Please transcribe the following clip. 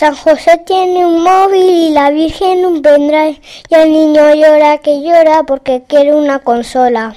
San José tiene un móvil y la Virgen un pendrive y el niño llora que llora porque quiere una consola.